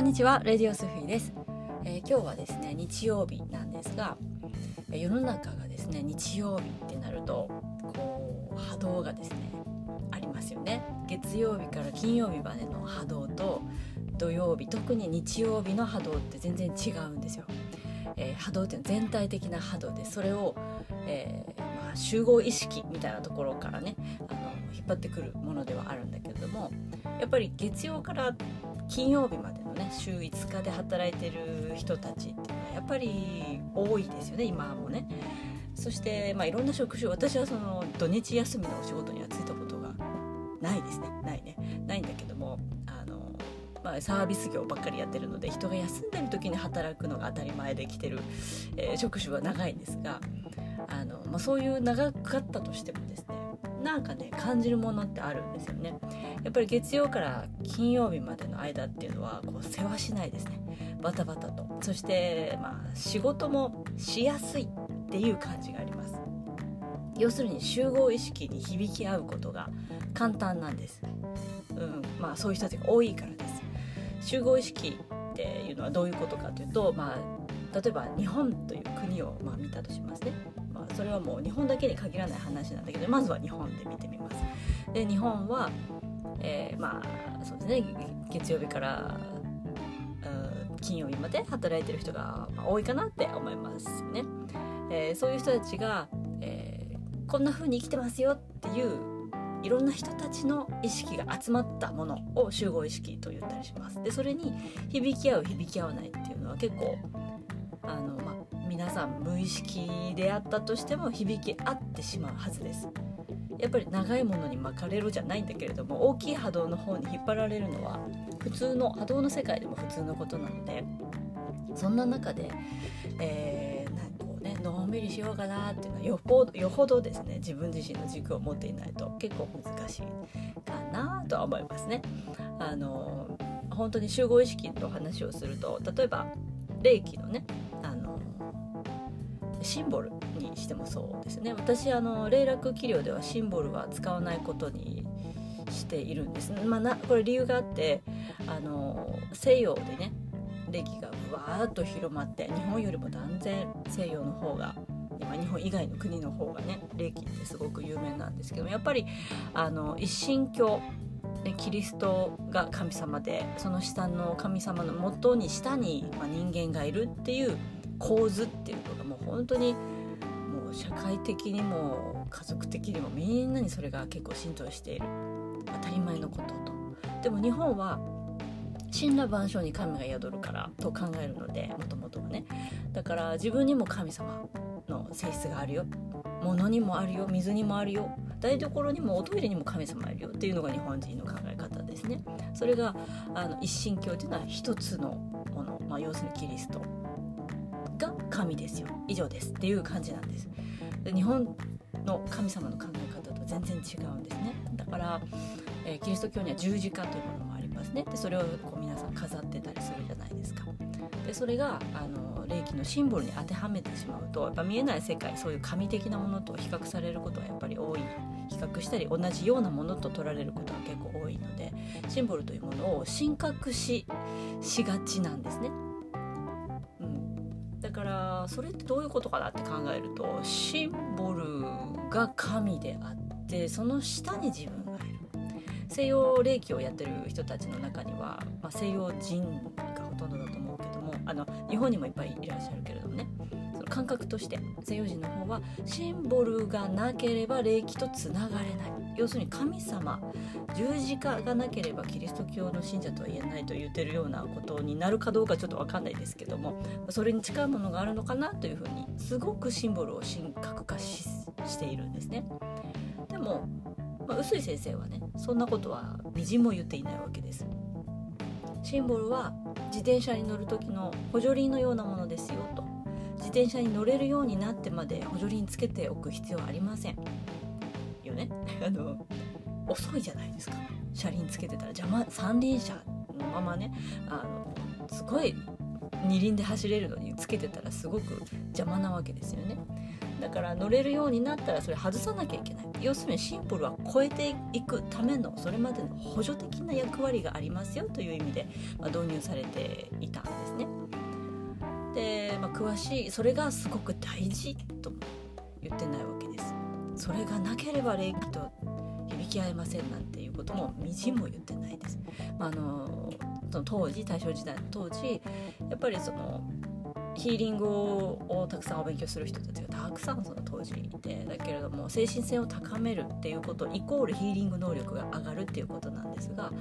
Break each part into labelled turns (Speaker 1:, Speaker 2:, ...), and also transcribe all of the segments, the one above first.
Speaker 1: こんにちはレディオスフィーです、えー、今日はですね日曜日なんですが世の中がですね日曜日ってなるとこう波動がですねありますよね。月曜日から金曜日までの波動と土曜日特に日曜日の波動って全然違うんですよ、えー、波動っていうのは全体的な波動でそれを、えー、まあ、集合意識みたいなところからねあの張ってくるものではあるんだけれどもやっぱり月曜から金曜日までのね週5日で働いてる人たちっていうのはやっぱり多いですよね今もね。そして、まあ、いろんな職種私はその土日休みのお仕事にはついたことがないですねないねないんだけどもあの、まあ、サービス業ばっかりやってるので人が休んでる時に働くのが当たり前で来てる、えー、職種は長いんですがあの、まあ、そういう長かったとしてもですねなんかね感じるものってあるんですよね。やっぱり月曜から金曜日までの間っていうのはこう世話しないですね。バタバタと。そしてまあ仕事もしやすいっていう感じがあります。要するに集合意識に響き合うことが簡単なんです、うん。まあ、そういう人たちが多いからです。集合意識っていうのはどういうことかというと、まあ、例えば日本という国をまあ見たとしますね。それはもう日本だけに限らない話なんだけどまずは日本で見てみます。で日本は、えー、まあそうですね月曜日から金曜日まで働いてる人が、多いかなって思いますね。えー、そういう人たちが、えー、こんな風に生きてますよっていういろんな人たちの意識が集まったものを集合意識と言ったりします。でそれに響き合う響き合わないっていうのは結構あの、まあ、皆さん無意識であったとしても響き合ってしまうはずですやっぱり長いものに巻かれるじゃないんだけれども大きい波動の方に引っ張られるのは普通の波動の世界でも普通のことなのでそんな中で、えー、なんこうねのんびりしようかなっていうのはよほどよほどですね自分自身の軸を持っていないと結構難しいかなとは思いますね。あの本当に集合意識と話をすると例えば霊気のねシンボルにしてもそうですね。私あの霊落器量ではシンボルは使わないことにしているんです、まあ、なこれ理由があってあの西洋でね霊気がわーっと広まって日本よりも断然西洋の方がま日本以外の国の方がね霊気ってすごく有名なんですけどもやっぱりあの一神教キリストが神様でその下の神様のもとに下に、人間がいるっていう構図っていうのがもう本当にもう社会的にも家族的にもみんなにそれが結構浸透している当たり前のことと。でも日本は神羅万象に神が宿るからと考えるのでもともとはね。だから自分にも神様の性質があるよ。物にもあるよ。水にもあるよ。台所にもおトイレにも神様いるよっていうのが日本人の考え方ですね。それがあの一神教っていうのは一つのもの、まあ、要するにキリスト。神ですよ。以上です。っていう感じなんです。で日本の神様の考え方と全然違うんですね。だから、えー、キリスト教には十字架というものもありますね。でそれをこう皆さん飾ってたりするじゃないですか。でそれがあの霊気のシンボルに当てはめてしまうとやっぱ見えない世界そういう神的なものと比較されることはやっぱり多い。比較したり同じようなものと取られることが結構多いのでシンボルというものを神格ししがちなんですね。それってどういうことかなって考えるとシンボルが神であってその下に自分がいる。西洋霊気をやってる人たちの中には、まあ、西洋人がほとんどだと思うけどもあの日本にもいっぱいいらっしゃるけれどもね。その感覚として西洋人の方はシンボルがなければ霊気とつながれない。要するに神様十字架がなければキリスト教の信者とは言えないと言ってるようなことになるかどうかちょっと分かんないですけどもそれに近いものがあるのかなというふうにすごくシンボルを神格化しているんですね。でも、まあ、臼井先生はねそんなことは微塵も言っていないわけです。シンボルは自転車に乗る時の補助輪のようなものですよと自転車に乗れるようになってまで補助輪つけておく必要はありませんあの遅いじゃないですか車輪つけてたら邪魔三輪車のままねあのすごい二輪で走れるのにつけてたらすごく邪魔なわけですよねだから乗れるようになったらそれ外さなきゃいけない要するにシンボルは超えていくためのそれまでの補助的な役割がありますよという意味で、まあ、導入されていたんですね。で、まあ、詳しいそれがすごく大事と言ってない。それがなければ霊気と響き合えませんなんていうこともみじんも言ってないです。まあ、あのその当時大正時代の当時やっぱりそのヒーリングをたくさんお勉強する人たちがたくさんその当時いてだけれども精神性を高めるっていうことイコールヒーリング能力が上がるっていうことなんですが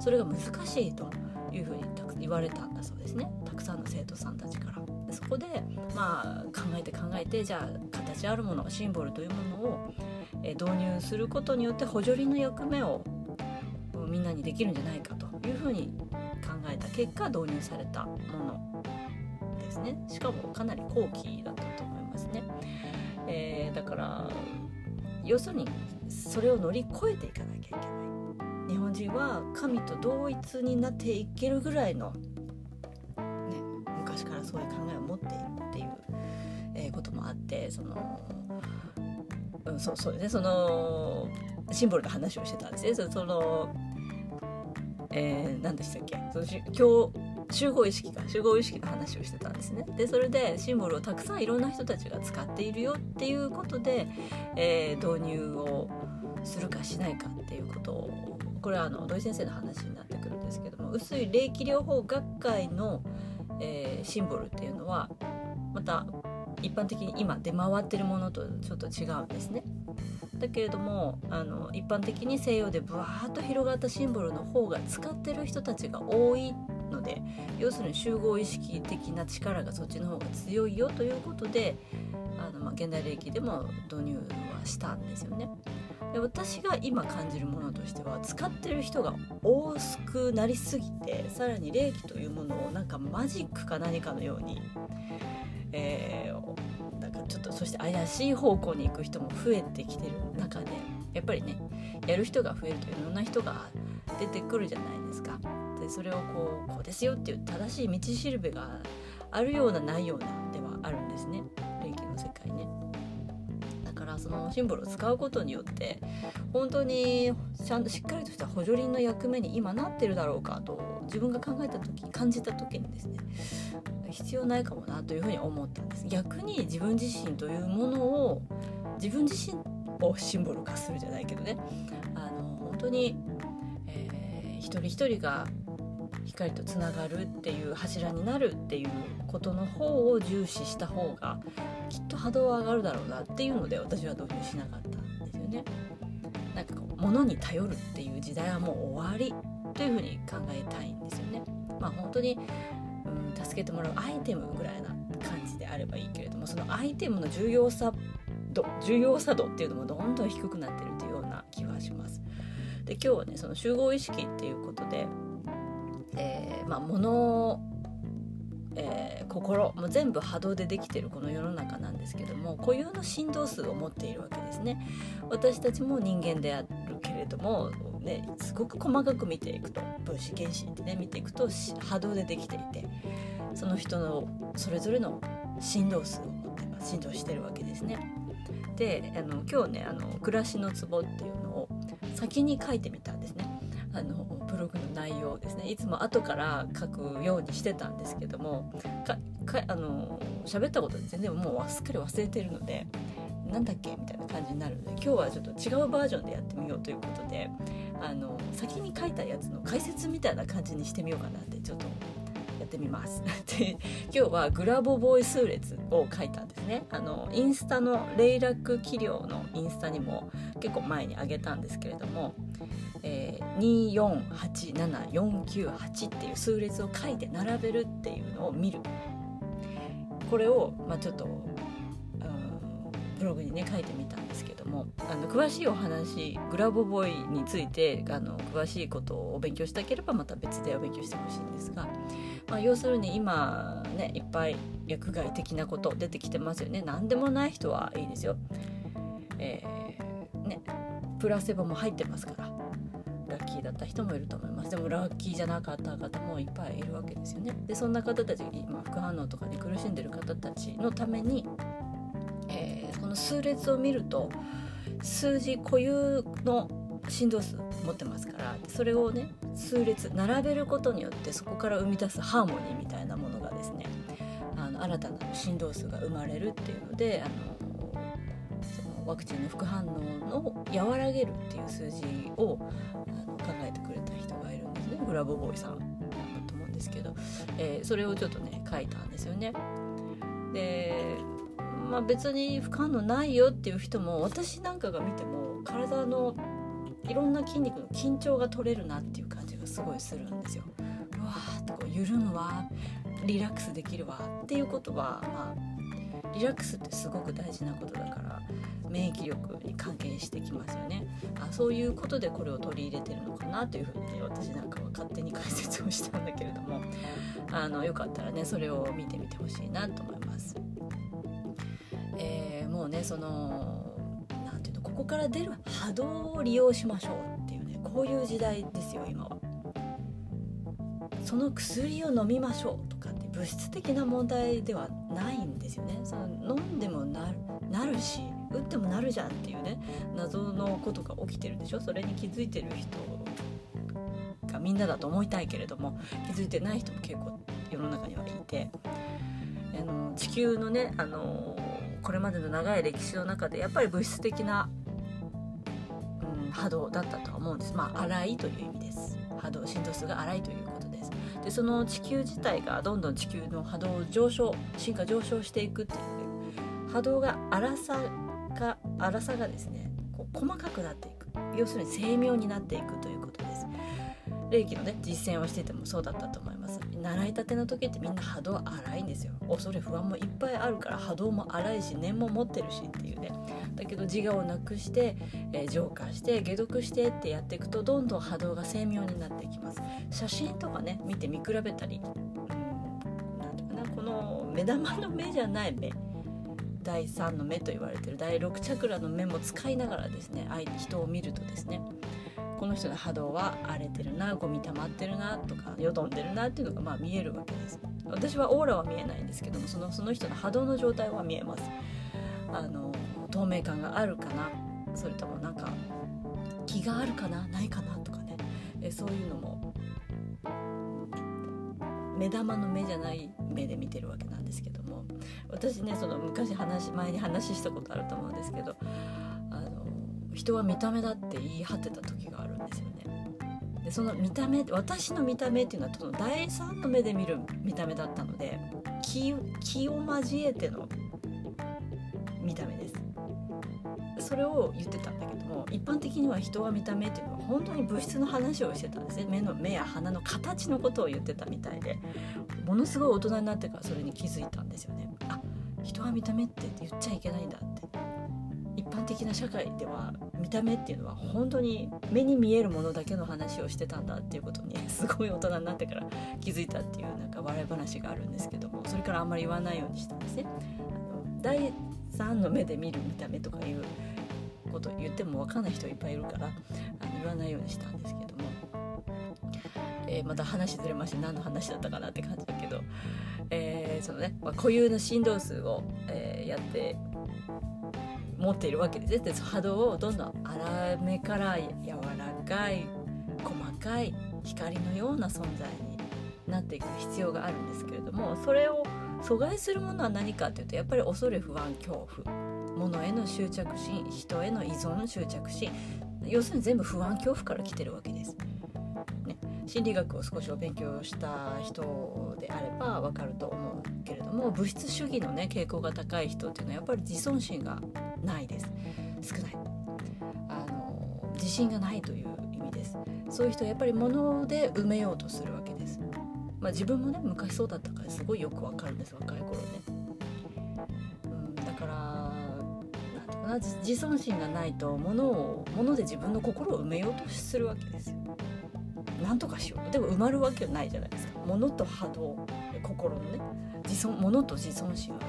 Speaker 1: それが難しいというふうに言われたんだそうですねたくさんの生徒さんたちから。でそこでまあ考えて考えてじゃあ形あるものシンボルというものを、え導入することによって補助輪の役目をみんなにできるんじゃないかというふうに考えた結果導入されたものですね。しかもかなり後期だったと思いますね、えー、だから要するにそれを乗り越えていかなきゃいけない。日本人は神と同一になっていけるぐらいの、そういう考えを持っているっていう、えー、こともあってその、うん、そうそうねそのシンボルの話をしてたんですね。そのえー、何でしたっけ？その今日集合意識か。集合意識の話をしてたんですね。でそれでシンボルをたくさんいろんな人たちが使っているよっていうことで、えー、導入をするかしないかっていうことをこれはあの土井先生の話になってくるんですけども薄い霊気療法学会の、えー、シンボルっていうのはまた一般的に今出回ってるものとちょっと違うんですね。だけれどもあの一般的に西洋でブワーッと広がったシンボルの方が使ってる人たちが多いので要するに集合意識的な力がそっちの方が強いよということであの、まあ、現代霊気でも導入はしたんですよね。で私が今感じるものとしては使ってる人が多すくなりすぎてさらに霊気というものをなんかマジックか何かのように、えー、ちょっとそして怪しい方向に行く人も増えてきてる中でやっぱりねやる人が増えるといろんな人が出てくるじゃないですか。でそれをこうこうですよっていう正しい道しるべがあるようなないようなではあるんですね霊気の世界ね。そのシンボルを使うことによって本当にちゃんとしっかりとした補助輪の役目に今なってるだろうかと自分が考えた時感じた時にですね必要ないかもなというふうに思ったんです。逆に自分自身というものを自分自身をシンボル化するじゃないけどね。あの本当に、えー、一人一人が光とつながるっていう柱になるっていうことの方を重視した方がきっと波動は上がるだろうなっていうので私は導入しなかったんですよね。なんかこう物に頼るっていう時代はもう終わりというふうに考えたいんですよね。まあ本当にうん助けてもらうアイテムぐらいな感じであればいいけれどもそのアイテムの重要さ度重要さ度っていうのもどんどん低くなってるというような気はします。で今日はねその集合意識っていうことで、えー、まあ物えー、心も全部波動でできてるこの世の中なんですけども固有の振動数を持っているわけですね。私たちも人間であるけれども、ね、すごく細かく見ていくと。分子原子ってね見ていくと波動でできていてその人のそれぞれの振動数を持って振動してるわけですね。であの今日ねあの「暮らしのツボ」っていうのを先に書いてみたんですね。あのブログの内容ですね。いつも後から書くようにしてたんですけどもかかあの喋ったこと全然もうすっかり忘れてるのでなんだっけみたいな感じになるので今日はちょっと違うバージョンでやってみようということであの先に書いたやつの解説みたいな感じにしてみようかなってちょっとやってみます。で今日はグラボボイ数列を書いたんですね。あのインスタのレイラック器量のインスタにも結構前にあげたんですけれども、2487498っていう数列を書いて並べるっていうのを見る。これを、まあ、ちょっとブログにね書いてみたんですけどもあの詳しいお話グラボボーイについてあの詳しいことをお勉強したければまた別でお勉強してほしいんですが、まあ、要するに今ねいっぱい薬害的なこと出てきてますよね。何でもない人はいいですよ。えー、ねプラセボも入ってますから。ラッキーだった人もいると思います。でもラッキーじゃなかった方もいっぱいいるわけですよね。でそんな方たち今副反応とかに苦しんでる方たちのために、えー、この数列を見ると数字固有の振動数持ってますからそれをね数列並べることによってそこから生み出すハーモニーみたいなものがですねあの新たな振動数が生まれるっていうのであのそのワクチンの副反応の和らげるっていう数字をるんですねグラボボーイさんだったと思うんですけど、えー、それをちょっとね書いたんですよね。でまあ、別に不可能ないよっていう人も私なんかが見ても体のいろんな筋肉の緊張が取れるなっていう感じがすごいするんですよ。うわーってこう緩むわリラックスできるわっていうことは、まあ、リラックスってすごく大事なことだから免疫力に関係してきますよねあそういうことでこれを取り入れてるのかなというふうに私なんかは勝手に解説をしたんだけれどもあのよかったらねそれを見てみてほしいなと思います。えー、もうねその何ていうのここから出る波動を利用しましょうっていうねこういう時代ですよ今は。その薬を飲みましょうとかって物質的な問題ではないですよね。その飲んでもなるし打ってもなるじゃんっていうね謎のことが起きてるでしょ。それに気づいてる人がみんなだと思いたいけれども気づいてない人も結構世の中にはいて。あの地球のねあのこれまでの長い歴史の中でやっぱり物質的な、うん、波動だったとは思うんです。まあ荒いという意味です。波動振動数が荒いということ。でその地球自体がどんどん地球の波動上昇進化上昇していくっていう波動が粗さが粗さがですねこう細かくなっていく。要するに精妙になっていくということです霊気のね実践をしててもそうだったと思います。習いたての時ってみんな波動荒いんですよ。恐れ不安もいっぱいあるから波動も荒いし念も持ってるしっていうね。だけど自我をなくして、えー、浄化して解毒してってやっていくとどんどん波動が精妙になっていきます。写真とかね見て見比べたり何ていうかなこの目玉の目じゃない目。第3の目と言われてる第6チャクラの目も使いながらですね人を見るとですねこの人の波動は荒れてるなゴミ溜まってるなとかよどんでるなっていうのがまあ見えるわけです。私はオーラは見えないんですけどもそのその人の波動の状態は見えます。あの透明感があるかな。それともなんか気があるかなないかなとかね。えそういうのも目玉の目じゃない目で見てるわけなんですけども。私ねその昔話前に話したことあると思うんですけど人は見た目だって言い張ってた時があるんですよね。でその見た目私の見た目っていうのはその第三の目で見る見た目だったので気気を交えての見た目です。それを言ってたんだけども一般的には人は見た目っていうのは本当に物質の話をしてたんですね。目の目や鼻の形のことを言ってたみたいで。ものすごい大人になってからそれに気づいたんですよね。あ人は見た目って言っちゃいけないんだって。一般的な社会では見た目っていうのは本当に目に見えるものだけの話をしてたんだっていうことに すごい大人になってから気づいたっていうなんか笑い話があるんですけどもそれからあんまり言わないようにしたんですね。あの第3の目で見る見た目とかいうこと言っても分かんない人いっぱいいるからあの言わないようにしたんですけども、えー、また話ずれまして何の話だったかなって感じだけど、えー、そのね、まあ、固有の振動数を、えー、やって持っているわけですで波動をどんどん粗めから柔らかい細かい光のような存在になっていく必要があるんですけれどもそれを阻害するものは何かというとやっぱり恐れ不安恐怖物への執着心人への依存執着心要するに全部不安恐怖から来てるわけです。心理学を少しお勉強した人であればわかると思うけれども物質主義のね傾向が高い人っていうのはやっぱり自尊心がないです。少ない。あの自信がないという意味です。そういう人はやっぱり物で埋めようとするわけです。まあ自分もね昔そうだったからすごいよくわかるんです若い頃ね、うん、だからなんていうかな自尊心がないと物を物で自分の心を埋めようとするわけですよ。なんとかしよう。でも埋まるわけないじゃないですか。物と波動。心のね。自尊物と自尊心は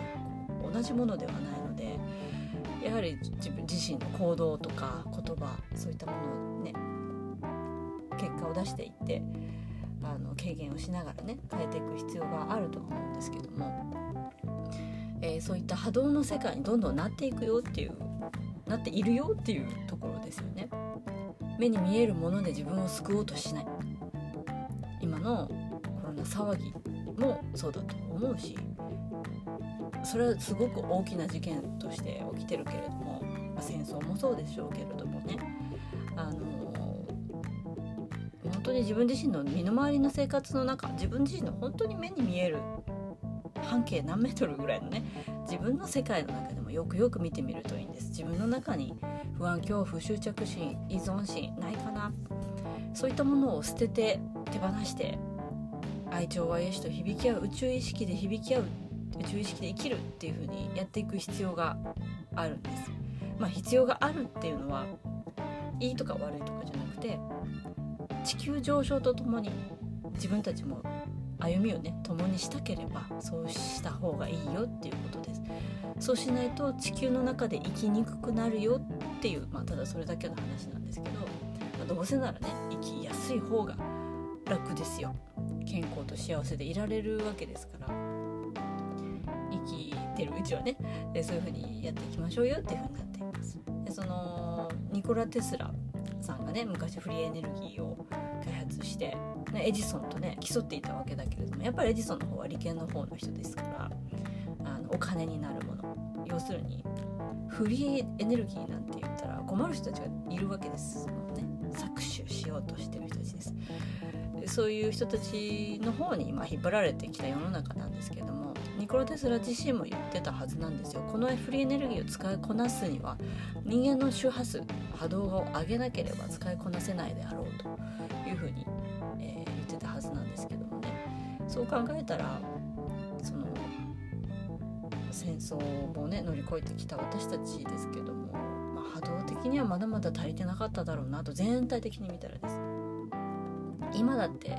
Speaker 1: 同じものではないのでやはり自分自身の行動とか言葉そういったものをね結果を出していってあの軽減をしながらね変えていく必要があると思うんですけども、えー、そういった波動の世界にどんどんなっていくよっていうなっているよっていうところですよね。目に見えるもので自分を救おうとしない。のコロナ騒ぎもそうだと思うしそれはすごく大きな事件として起きてるけれども、ま、戦争もそうでしょうけれどもね。あの本当に自分自身の身の回りの生活の中自分自身の本当に目に見える半径何メートルぐらいのね自分の世界の中でもよくよく見てみるといいんです。自分の中に不安恐怖執着心依存心ないかな。そういったものを捨てて手放して愛情は癒しと響き合う宇宙意識で響き合う宇宙意識で生きるっていう風にやっていく必要があるんです。まあ、必要があるっていうのはいいとか悪いとかじゃなくて地球上昇とともに自分たちも歩みをね共にしたければそうした方がいいよっていうことですそうしないと地球の中で生きにくくなるよっていうまあただそれだけの話なんですけど、まあ、どうせならね生きやすい方が楽ですよ。健康と幸せでいられるわけですから。生きてるうちはね。でそういう風にやっていきましょうよっていう風になっています。でそのニコラ・テスラさんがね昔フリーエネルギーを開発してねエジソンとね競っていたわけだけれどもやっぱりエジソンの方は利権の方の人ですからあのお金になるもの。要するにフリーエネルギーなんて言ったら困る人たちがいるわけです。そのね搾取しようとしてる人たちです。そういう人たちの方に今引っ張られてきた世の中なんですけどもニコラ・テスラ自身も言ってたはずなんですよ。このフリーエネルギーを使いこなすには人間の周波数波動を上げなければ使いこなせないであろうというふうに言ってたはずなんですけどもね。そう考えたらその戦争をね乗り越えてきた私たちですけども、まあ、波動的にはまだまだ足りてなかっただろうなと全体的に見たらです。ね今だって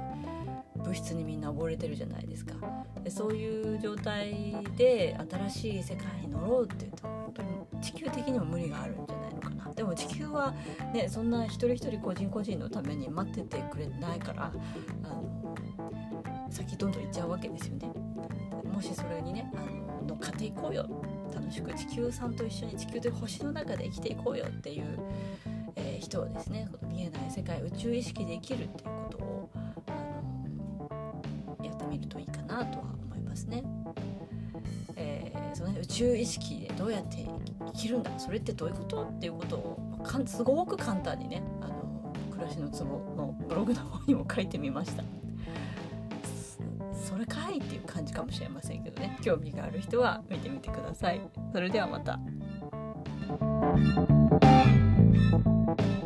Speaker 1: 物質にみんな溺れてるじゃないですか。でそういう状態で新しい世界に乗ろうって言うと本当に地球的にも無理があるんじゃないのかな。でも地球はねそんな一人一人個人個人のために待っててくれないからあの先どんどん行っちゃうわけですよね。もしそれにねあの乗っかっていこうよ。楽しく地球さんと一緒に地球という星の中で生きていこうよっていう、人をですねこの見えない世界宇宙意識で生きるっていうことを、あのやってみるといいかなとは思いますね。えー、その、ね、宇宙意識でどうやって生きるんだそれってどういうことっていうことをかんすごく簡単にねあの暮らしのツボのブログの方にも書いてみました。それかいっていう感じかもしれませんけどね興味がある人は見てみてくださいそれではまた Thank you.